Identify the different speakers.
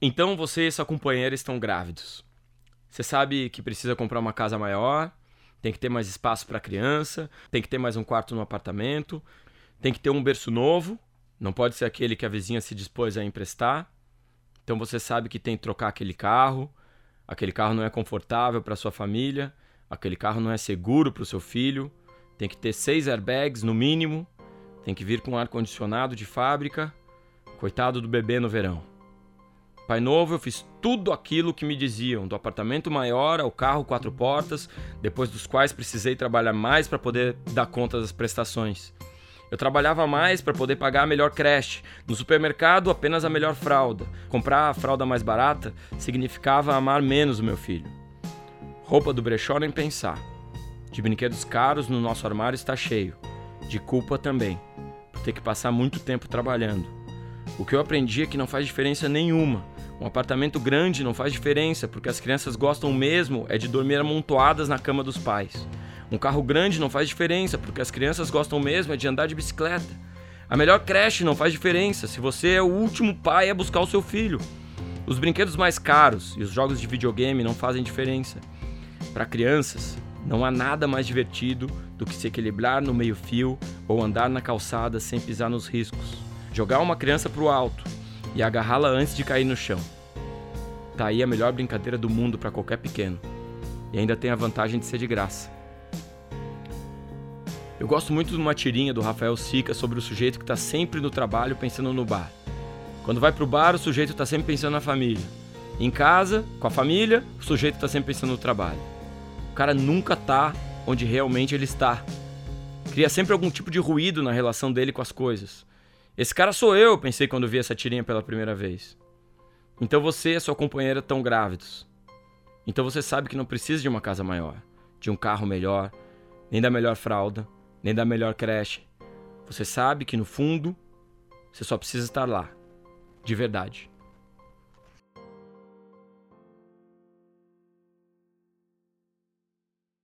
Speaker 1: Então você e sua companheira estão grávidos. Você sabe que precisa comprar uma casa maior, tem que ter mais espaço para a criança, tem que ter mais um quarto no apartamento, tem que ter um berço novo, não pode ser aquele que a vizinha se dispôs a emprestar. Então você sabe que tem que trocar aquele carro, aquele carro não é confortável para sua família, aquele carro não é seguro para o seu filho, tem que ter seis airbags no mínimo, tem que vir com ar condicionado de fábrica. Coitado do bebê no verão. Pai Novo, eu fiz tudo aquilo que me diziam, do apartamento maior ao carro quatro portas, depois dos quais precisei trabalhar mais para poder dar conta das prestações. Eu trabalhava mais para poder pagar a melhor creche. No supermercado, apenas a melhor fralda. Comprar a fralda mais barata significava amar menos o meu filho. Roupa do brechó nem pensar. De brinquedos caros no nosso armário está cheio. De culpa também, por ter que passar muito tempo trabalhando. O que eu aprendi é que não faz diferença nenhuma um apartamento grande não faz diferença, porque as crianças gostam mesmo é de dormir amontoadas na cama dos pais. Um carro grande não faz diferença, porque as crianças gostam mesmo é de andar de bicicleta. A melhor creche não faz diferença se você é o último pai a buscar o seu filho. Os brinquedos mais caros e os jogos de videogame não fazem diferença. Para crianças, não há nada mais divertido do que se equilibrar no meio-fio ou andar na calçada sem pisar nos riscos. Jogar uma criança para o alto, e agarrá-la antes de cair no chão. Tá aí a melhor brincadeira do mundo para qualquer pequeno. E ainda tem a vantagem de ser de graça. Eu gosto muito de uma tirinha do Rafael Sica sobre o sujeito que está sempre no trabalho pensando no bar. Quando vai pro bar, o sujeito está sempre pensando na família. Em casa, com a família, o sujeito está sempre pensando no trabalho. O cara nunca tá onde realmente ele está. Cria sempre algum tipo de ruído na relação dele com as coisas. Esse cara sou eu, pensei quando vi essa tirinha pela primeira vez. Então você e sua companheira estão grávidos. Então você sabe que não precisa de uma casa maior, de um carro melhor, nem da melhor fralda, nem da melhor creche. Você sabe que no fundo você só precisa estar lá, de verdade.